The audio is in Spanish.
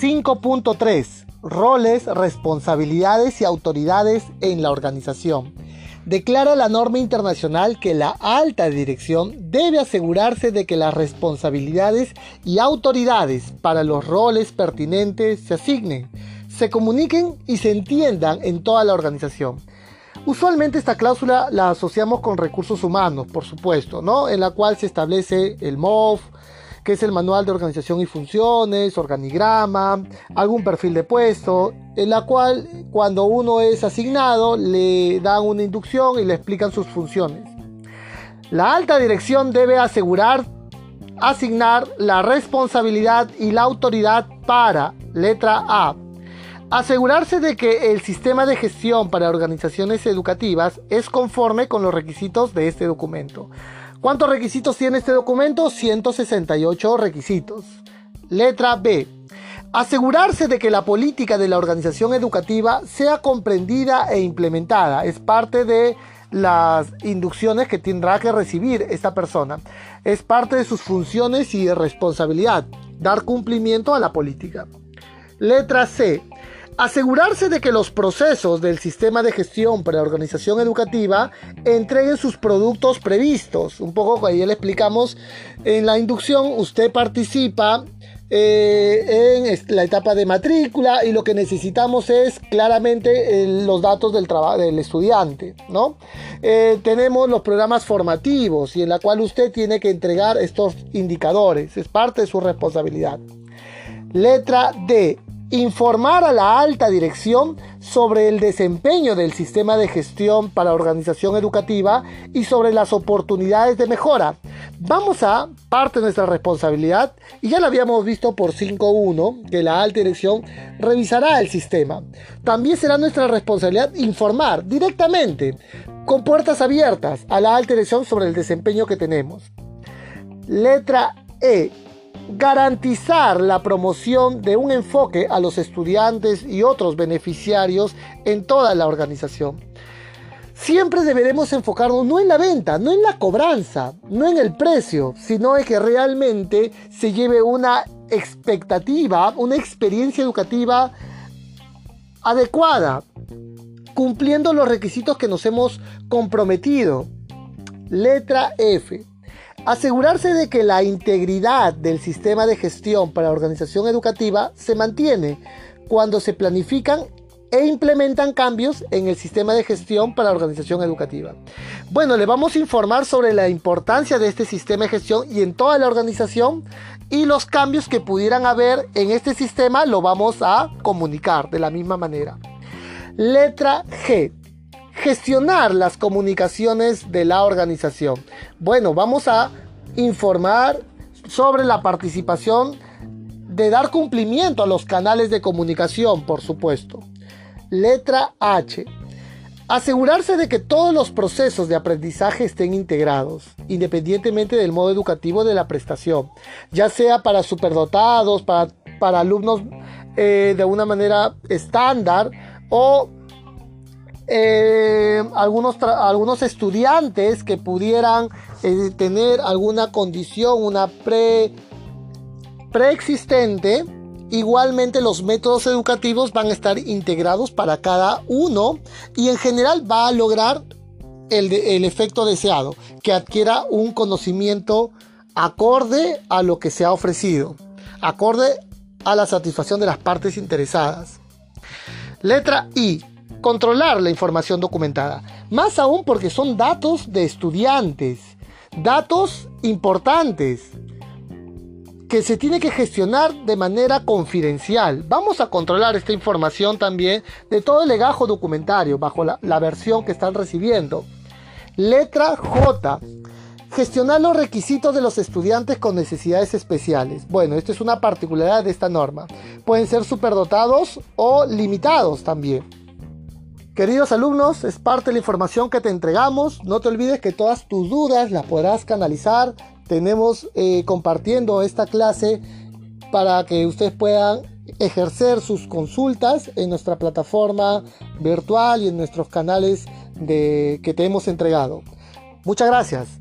5.3. Roles, responsabilidades y autoridades en la organización. Declara la norma internacional que la alta dirección debe asegurarse de que las responsabilidades y autoridades para los roles pertinentes se asignen, se comuniquen y se entiendan en toda la organización. Usualmente esta cláusula la asociamos con recursos humanos, por supuesto, ¿no? En la cual se establece el MOF, que es el manual de organización y funciones, organigrama, algún perfil de puesto, en la cual cuando uno es asignado le dan una inducción y le explican sus funciones. La alta dirección debe asegurar, asignar la responsabilidad y la autoridad para, letra A, Asegurarse de que el sistema de gestión para organizaciones educativas es conforme con los requisitos de este documento. ¿Cuántos requisitos tiene este documento? 168 requisitos. Letra B. Asegurarse de que la política de la organización educativa sea comprendida e implementada. Es parte de las inducciones que tendrá que recibir esta persona. Es parte de sus funciones y responsabilidad. Dar cumplimiento a la política. Letra C. Asegurarse de que los procesos del sistema de gestión para la organización educativa entreguen sus productos previstos. Un poco ahí le explicamos en la inducción, usted participa eh, en la etapa de matrícula y lo que necesitamos es claramente los datos del, del estudiante. ¿no? Eh, tenemos los programas formativos y en la cual usted tiene que entregar estos indicadores. Es parte de su responsabilidad. Letra D informar a la alta dirección sobre el desempeño del sistema de gestión para organización educativa y sobre las oportunidades de mejora. Vamos a parte de nuestra responsabilidad y ya lo habíamos visto por 5.1 que la alta dirección revisará el sistema. También será nuestra responsabilidad informar directamente con puertas abiertas a la alta dirección sobre el desempeño que tenemos. Letra E garantizar la promoción de un enfoque a los estudiantes y otros beneficiarios en toda la organización. Siempre deberemos enfocarnos no en la venta, no en la cobranza, no en el precio, sino en que realmente se lleve una expectativa, una experiencia educativa adecuada, cumpliendo los requisitos que nos hemos comprometido. Letra F Asegurarse de que la integridad del sistema de gestión para la organización educativa se mantiene cuando se planifican e implementan cambios en el sistema de gestión para la organización educativa. Bueno, le vamos a informar sobre la importancia de este sistema de gestión y en toda la organización y los cambios que pudieran haber en este sistema lo vamos a comunicar de la misma manera. Letra G gestionar las comunicaciones de la organización. Bueno, vamos a informar sobre la participación de dar cumplimiento a los canales de comunicación, por supuesto. Letra H. Asegurarse de que todos los procesos de aprendizaje estén integrados, independientemente del modo educativo de la prestación, ya sea para superdotados, para, para alumnos eh, de una manera estándar o eh, algunos, algunos estudiantes que pudieran eh, tener alguna condición, una pre, preexistente, igualmente los métodos educativos van a estar integrados para cada uno y en general va a lograr el, el efecto deseado, que adquiera un conocimiento acorde a lo que se ha ofrecido, acorde a la satisfacción de las partes interesadas. Letra I controlar la información documentada. Más aún porque son datos de estudiantes, datos importantes que se tiene que gestionar de manera confidencial. Vamos a controlar esta información también de todo el legajo documentario bajo la, versión que están recibiendo. Letra J. Gestionar los requisitos de los estudiantes con necesidades especiales. Bueno, esto es una particularidad de esta norma. Pueden ser superdotados o limitados también. Queridos alumnos, es parte de la información que te entregamos. No te olvides que todas tus dudas las podrás canalizar. Tenemos eh, compartiendo esta clase para que ustedes puedan ejercer sus consultas en nuestra plataforma virtual y en nuestros canales de, que te hemos entregado. Muchas gracias.